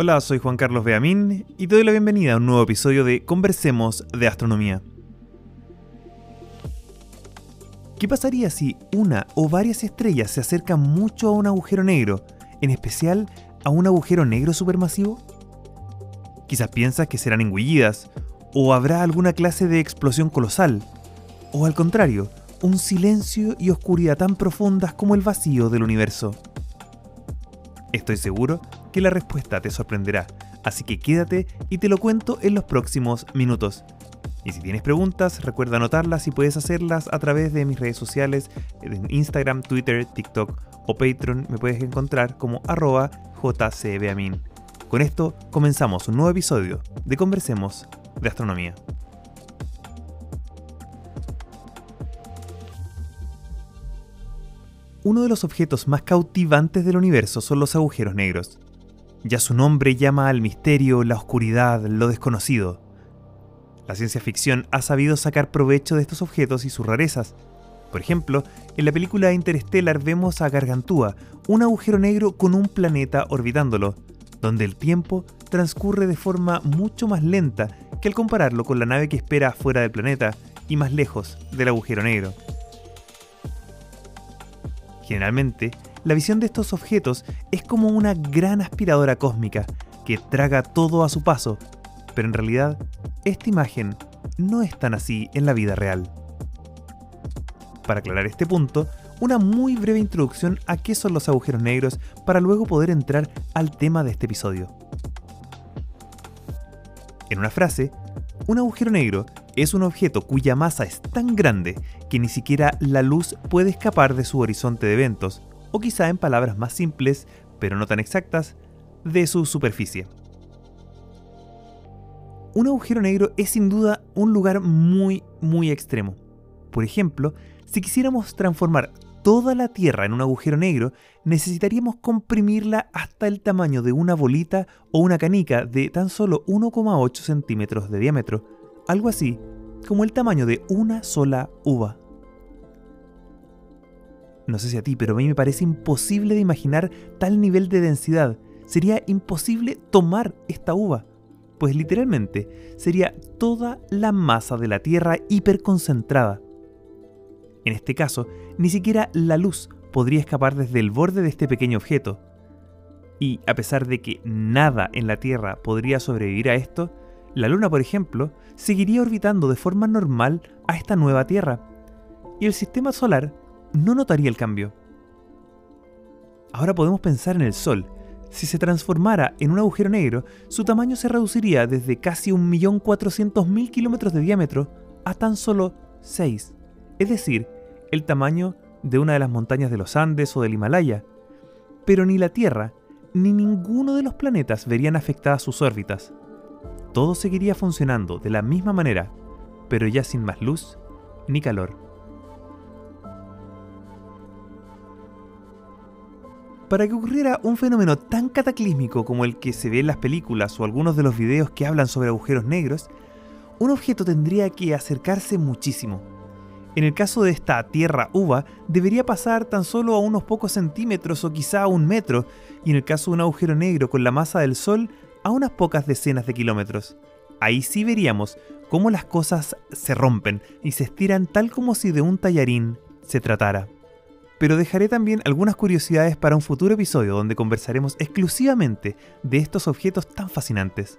Hola, soy Juan Carlos Beamín y te doy la bienvenida a un nuevo episodio de Conversemos de Astronomía. ¿Qué pasaría si una o varias estrellas se acercan mucho a un agujero negro, en especial a un agujero negro supermasivo? Quizás piensas que serán engullidas, o habrá alguna clase de explosión colosal, o al contrario, un silencio y oscuridad tan profundas como el vacío del universo. Estoy seguro que la respuesta te sorprenderá, así que quédate y te lo cuento en los próximos minutos. Y si tienes preguntas, recuerda anotarlas y puedes hacerlas a través de mis redes sociales, en Instagram, Twitter, TikTok o Patreon. Me puedes encontrar como arroba jcbeamin. Con esto comenzamos un nuevo episodio de Conversemos de Astronomía. Uno de los objetos más cautivantes del universo son los agujeros negros. Ya su nombre llama al misterio, la oscuridad, lo desconocido. La ciencia ficción ha sabido sacar provecho de estos objetos y sus rarezas. Por ejemplo, en la película Interstellar vemos a Gargantúa, un agujero negro con un planeta orbitándolo, donde el tiempo transcurre de forma mucho más lenta que al compararlo con la nave que espera fuera del planeta y más lejos del agujero negro. Generalmente, la visión de estos objetos es como una gran aspiradora cósmica que traga todo a su paso, pero en realidad esta imagen no es tan así en la vida real. Para aclarar este punto, una muy breve introducción a qué son los agujeros negros para luego poder entrar al tema de este episodio. En una frase, un agujero negro es un objeto cuya masa es tan grande que ni siquiera la luz puede escapar de su horizonte de eventos, o quizá en palabras más simples, pero no tan exactas, de su superficie. Un agujero negro es sin duda un lugar muy, muy extremo. Por ejemplo, si quisiéramos transformar toda la Tierra en un agujero negro, necesitaríamos comprimirla hasta el tamaño de una bolita o una canica de tan solo 1,8 centímetros de diámetro, algo así como el tamaño de una sola uva. No sé si a ti, pero a mí me parece imposible de imaginar tal nivel de densidad. Sería imposible tomar esta uva, pues literalmente sería toda la masa de la Tierra hiperconcentrada. En este caso, ni siquiera la luz podría escapar desde el borde de este pequeño objeto. Y a pesar de que nada en la Tierra podría sobrevivir a esto, la Luna, por ejemplo, seguiría orbitando de forma normal a esta nueva Tierra, y el sistema solar no notaría el cambio. Ahora podemos pensar en el Sol. Si se transformara en un agujero negro, su tamaño se reduciría desde casi 1.400.000 kilómetros de diámetro a tan solo 6, es decir, el tamaño de una de las montañas de los Andes o del Himalaya. Pero ni la Tierra ni ninguno de los planetas verían afectadas sus órbitas. Todo seguiría funcionando de la misma manera, pero ya sin más luz ni calor. Para que ocurriera un fenómeno tan cataclísmico como el que se ve en las películas o algunos de los videos que hablan sobre agujeros negros, un objeto tendría que acercarse muchísimo. En el caso de esta Tierra uva, debería pasar tan solo a unos pocos centímetros o quizá a un metro, y en el caso de un agujero negro con la masa del Sol, a unas pocas decenas de kilómetros. Ahí sí veríamos cómo las cosas se rompen y se estiran tal como si de un tallarín se tratara pero dejaré también algunas curiosidades para un futuro episodio donde conversaremos exclusivamente de estos objetos tan fascinantes.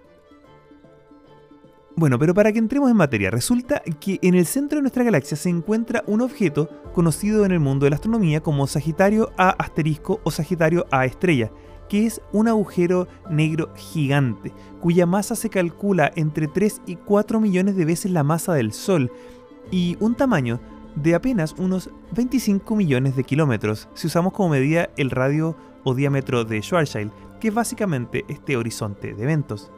Bueno, pero para que entremos en materia, resulta que en el centro de nuestra galaxia se encuentra un objeto conocido en el mundo de la astronomía como Sagitario A asterisco o Sagitario A estrella, que es un agujero negro gigante, cuya masa se calcula entre 3 y 4 millones de veces la masa del Sol, y un tamaño de apenas unos 25 millones de kilómetros si usamos como medida el radio o diámetro de Schwarzschild, que es básicamente este horizonte de eventos.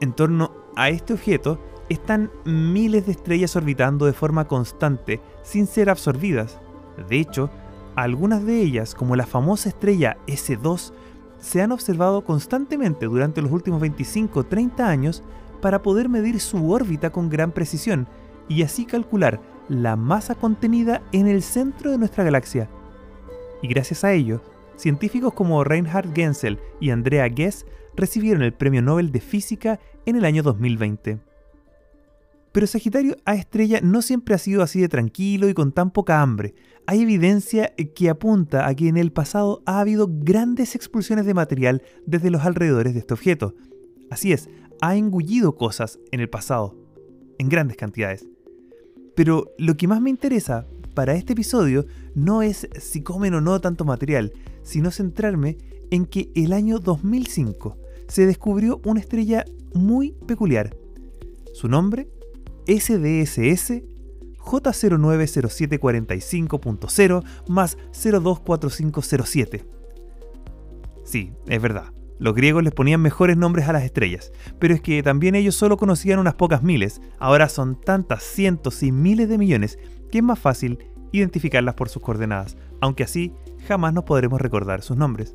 En torno a este objeto están miles de estrellas orbitando de forma constante sin ser absorbidas. De hecho, algunas de ellas, como la famosa estrella S2, se han observado constantemente durante los últimos 25-30 años para poder medir su órbita con gran precisión y así calcular la masa contenida en el centro de nuestra galaxia. Y gracias a ello, científicos como Reinhard Genzel y Andrea Ghez recibieron el Premio Nobel de Física en el año 2020. Pero Sagitario A estrella no siempre ha sido así de tranquilo y con tan poca hambre. Hay evidencia que apunta a que en el pasado ha habido grandes expulsiones de material desde los alrededores de este objeto. Así es, ha engullido cosas en el pasado, en grandes cantidades. Pero lo que más me interesa para este episodio no es si comen o no tanto material, sino centrarme en que el año 2005 se descubrió una estrella muy peculiar. Su nombre, SDSS J090745.0 más 024507. Sí, es verdad. Los griegos les ponían mejores nombres a las estrellas, pero es que también ellos solo conocían unas pocas miles, ahora son tantas cientos y miles de millones que es más fácil identificarlas por sus coordenadas, aunque así jamás nos podremos recordar sus nombres.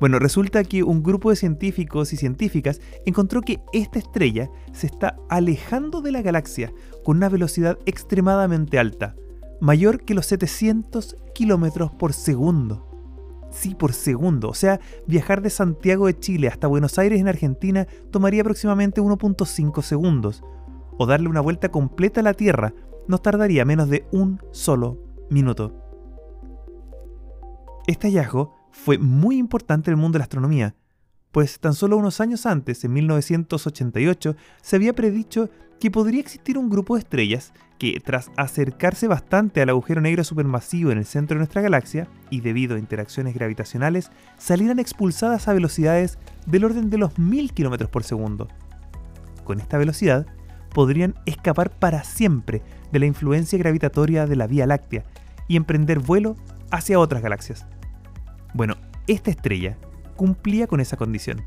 Bueno, resulta que un grupo de científicos y científicas encontró que esta estrella se está alejando de la galaxia con una velocidad extremadamente alta, mayor que los 700 kilómetros por segundo sí por segundo. O sea, viajar de Santiago de Chile hasta Buenos Aires en Argentina tomaría aproximadamente 1.5 segundos. O darle una vuelta completa a la Tierra nos tardaría menos de un solo minuto. Este hallazgo fue muy importante en el mundo de la astronomía, pues tan solo unos años antes, en 1988, se había predicho que podría existir un grupo de estrellas que, tras acercarse bastante al agujero negro supermasivo en el centro de nuestra galaxia, y debido a interacciones gravitacionales, salieran expulsadas a velocidades del orden de los 1000 km por segundo. Con esta velocidad, podrían escapar para siempre de la influencia gravitatoria de la Vía Láctea y emprender vuelo hacia otras galaxias. Bueno, esta estrella cumplía con esa condición,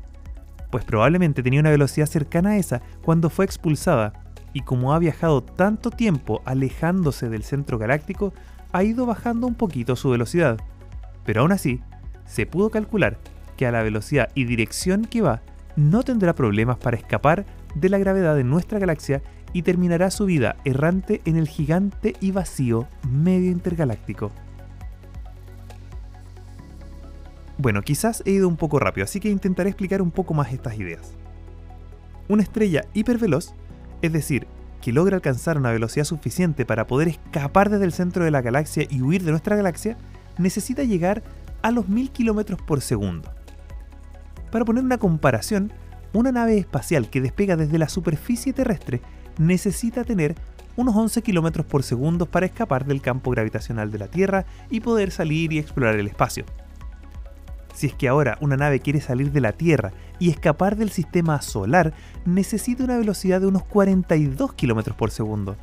pues probablemente tenía una velocidad cercana a esa cuando fue expulsada y como ha viajado tanto tiempo alejándose del centro galáctico, ha ido bajando un poquito su velocidad. Pero aún así, se pudo calcular que a la velocidad y dirección que va, no tendrá problemas para escapar de la gravedad de nuestra galaxia y terminará su vida errante en el gigante y vacío medio intergaláctico. Bueno, quizás he ido un poco rápido, así que intentaré explicar un poco más estas ideas. Una estrella hiperveloz es decir, que logra alcanzar una velocidad suficiente para poder escapar desde el centro de la galaxia y huir de nuestra galaxia, necesita llegar a los 1000 km por segundo. Para poner una comparación, una nave espacial que despega desde la superficie terrestre necesita tener unos 11 km por segundo para escapar del campo gravitacional de la Tierra y poder salir y explorar el espacio. Si es que ahora una nave quiere salir de la Tierra y escapar del sistema solar, necesita una velocidad de unos 42 km por segundo.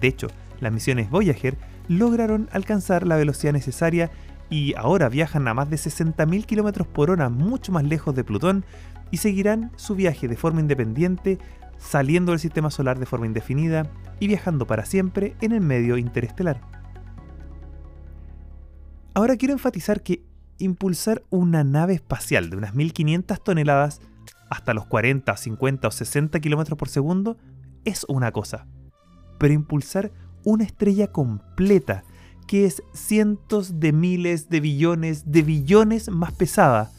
De hecho, las misiones Voyager lograron alcanzar la velocidad necesaria y ahora viajan a más de 60.000 km por hora mucho más lejos de Plutón y seguirán su viaje de forma independiente, saliendo del sistema solar de forma indefinida y viajando para siempre en el medio interestelar. Ahora quiero enfatizar que impulsar una nave espacial de unas 1500 toneladas hasta los 40, 50 o 60 km por segundo es una cosa. Pero impulsar una estrella completa, que es cientos de miles de billones de billones más pesada,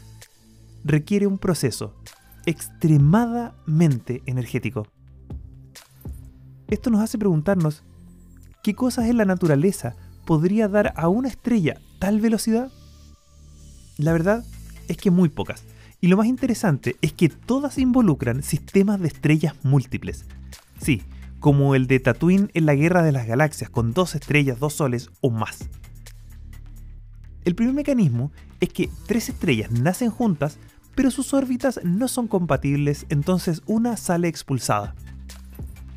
requiere un proceso extremadamente energético. Esto nos hace preguntarnos, ¿qué cosas en la naturaleza podría dar a una estrella tal velocidad? La verdad es que muy pocas. Y lo más interesante es que todas involucran sistemas de estrellas múltiples. Sí, como el de Tatooine en la Guerra de las Galaxias, con dos estrellas, dos soles o más. El primer mecanismo es que tres estrellas nacen juntas, pero sus órbitas no son compatibles, entonces una sale expulsada.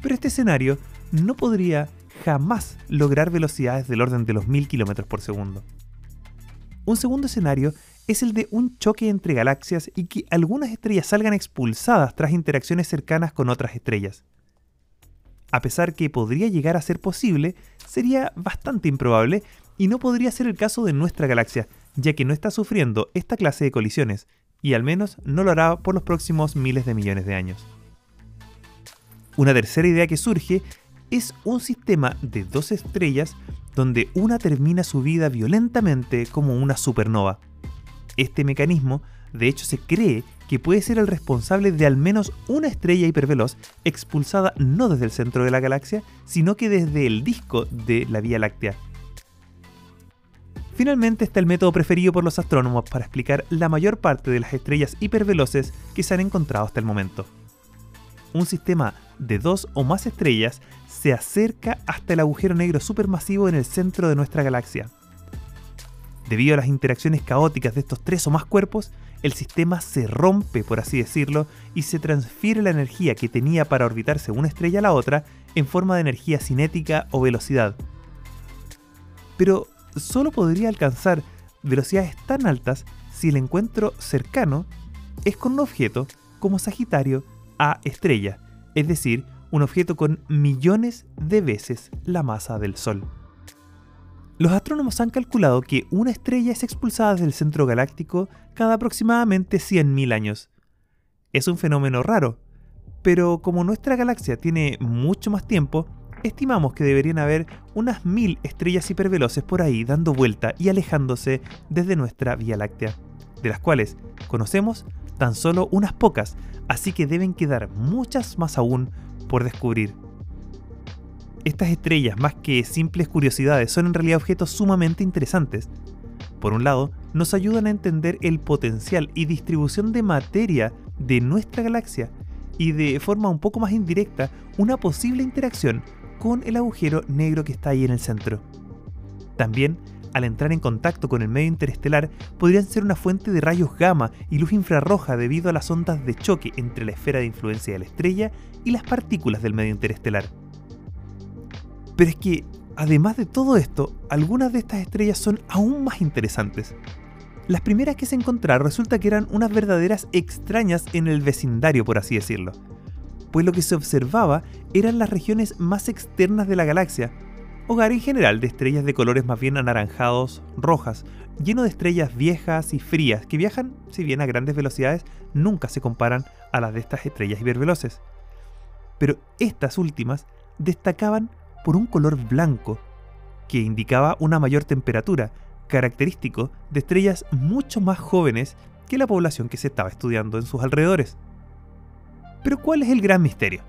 Pero este escenario no podría jamás lograr velocidades del orden de los 1000 km por segundo. Un segundo escenario es el de un choque entre galaxias y que algunas estrellas salgan expulsadas tras interacciones cercanas con otras estrellas. A pesar que podría llegar a ser posible, sería bastante improbable y no podría ser el caso de nuestra galaxia, ya que no está sufriendo esta clase de colisiones, y al menos no lo hará por los próximos miles de millones de años. Una tercera idea que surge es un sistema de dos estrellas donde una termina su vida violentamente como una supernova. Este mecanismo, de hecho, se cree que puede ser el responsable de al menos una estrella hiperveloz expulsada no desde el centro de la galaxia, sino que desde el disco de la Vía Láctea. Finalmente está el método preferido por los astrónomos para explicar la mayor parte de las estrellas hiperveloces que se han encontrado hasta el momento. Un sistema de dos o más estrellas se acerca hasta el agujero negro supermasivo en el centro de nuestra galaxia. Debido a las interacciones caóticas de estos tres o más cuerpos, el sistema se rompe, por así decirlo, y se transfiere la energía que tenía para orbitarse una estrella a la otra en forma de energía cinética o velocidad. Pero solo podría alcanzar velocidades tan altas si el encuentro cercano es con un objeto como Sagitario A estrella, es decir, un objeto con millones de veces la masa del Sol. Los astrónomos han calculado que una estrella es expulsada del centro galáctico cada aproximadamente 100.000 años. Es un fenómeno raro, pero como nuestra galaxia tiene mucho más tiempo, estimamos que deberían haber unas mil estrellas hiperveloces por ahí dando vuelta y alejándose desde nuestra Vía Láctea, de las cuales conocemos tan solo unas pocas, así que deben quedar muchas más aún por descubrir. Estas estrellas, más que simples curiosidades, son en realidad objetos sumamente interesantes. Por un lado, nos ayudan a entender el potencial y distribución de materia de nuestra galaxia y de forma un poco más indirecta una posible interacción con el agujero negro que está ahí en el centro. También, al entrar en contacto con el medio interestelar, podrían ser una fuente de rayos gamma y luz infrarroja debido a las ondas de choque entre la esfera de influencia de la estrella y las partículas del medio interestelar. Pero es que, además de todo esto, algunas de estas estrellas son aún más interesantes. Las primeras que se encontraron resulta que eran unas verdaderas extrañas en el vecindario, por así decirlo. Pues lo que se observaba eran las regiones más externas de la galaxia, hogar en general de estrellas de colores más bien anaranjados, rojas, lleno de estrellas viejas y frías que viajan, si bien a grandes velocidades, nunca se comparan a las de estas estrellas hiperveloces. Pero estas últimas destacaban por un color blanco, que indicaba una mayor temperatura, característico de estrellas mucho más jóvenes que la población que se estaba estudiando en sus alrededores. Pero ¿cuál es el gran misterio?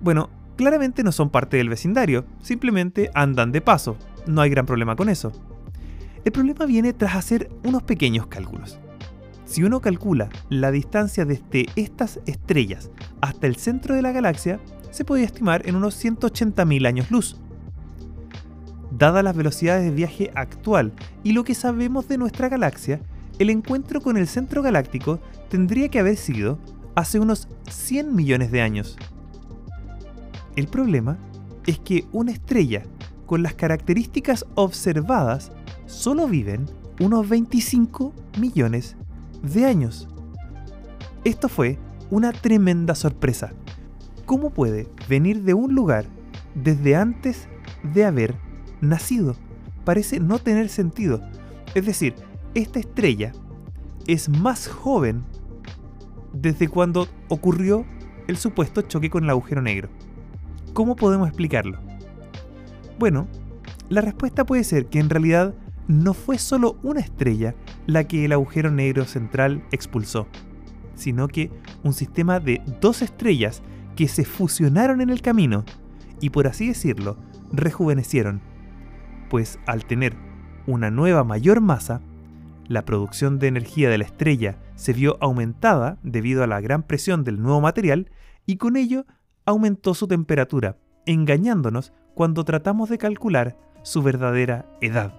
Bueno, claramente no son parte del vecindario, simplemente andan de paso, no hay gran problema con eso. El problema viene tras hacer unos pequeños cálculos. Si uno calcula la distancia desde estas estrellas hasta el centro de la galaxia, se podía estimar en unos 180.000 años luz. Dadas las velocidades de viaje actual y lo que sabemos de nuestra galaxia, el encuentro con el centro galáctico tendría que haber sido hace unos 100 millones de años. El problema es que una estrella con las características observadas solo viven unos 25 millones de años. Esto fue una tremenda sorpresa, ¿Cómo puede venir de un lugar desde antes de haber nacido? Parece no tener sentido. Es decir, esta estrella es más joven desde cuando ocurrió el supuesto choque con el agujero negro. ¿Cómo podemos explicarlo? Bueno, la respuesta puede ser que en realidad no fue solo una estrella la que el agujero negro central expulsó, sino que un sistema de dos estrellas que se fusionaron en el camino y por así decirlo, rejuvenecieron, pues al tener una nueva mayor masa, la producción de energía de la estrella se vio aumentada debido a la gran presión del nuevo material y con ello aumentó su temperatura, engañándonos cuando tratamos de calcular su verdadera edad.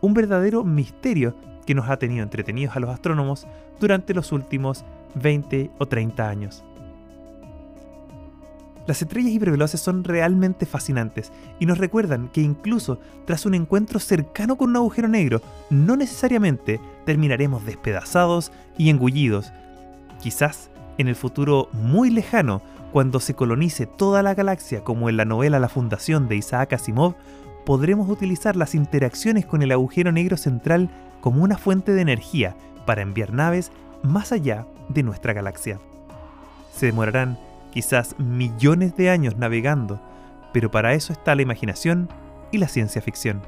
Un verdadero misterio que nos ha tenido entretenidos a los astrónomos durante los últimos 20 o 30 años. Las estrellas hiperveloces son realmente fascinantes y nos recuerdan que incluso tras un encuentro cercano con un agujero negro, no necesariamente terminaremos despedazados y engullidos. Quizás en el futuro muy lejano, cuando se colonice toda la galaxia como en la novela La Fundación de Isaac Asimov, podremos utilizar las interacciones con el agujero negro central como una fuente de energía para enviar naves más allá de nuestra galaxia. Se demorarán quizás millones de años navegando, pero para eso está la imaginación y la ciencia ficción.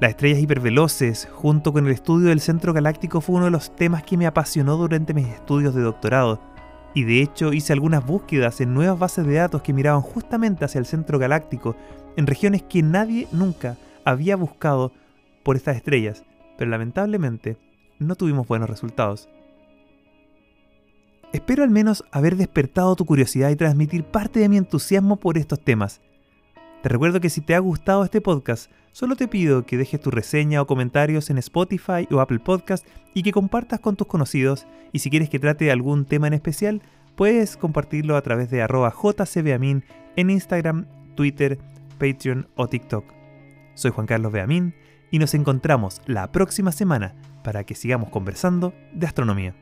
Las estrellas hiperveloces, junto con el estudio del centro galáctico, fue uno de los temas que me apasionó durante mis estudios de doctorado, y de hecho hice algunas búsquedas en nuevas bases de datos que miraban justamente hacia el centro galáctico, en regiones que nadie nunca había buscado por estas estrellas, pero lamentablemente no tuvimos buenos resultados. Espero al menos haber despertado tu curiosidad y transmitir parte de mi entusiasmo por estos temas. Te recuerdo que si te ha gustado este podcast, solo te pido que dejes tu reseña o comentarios en Spotify o Apple Podcast y que compartas con tus conocidos y si quieres que trate algún tema en especial, puedes compartirlo a través de arroba jcbamin en Instagram, Twitter, Patreon o TikTok. Soy Juan Carlos Beamín y nos encontramos la próxima semana para que sigamos conversando de astronomía.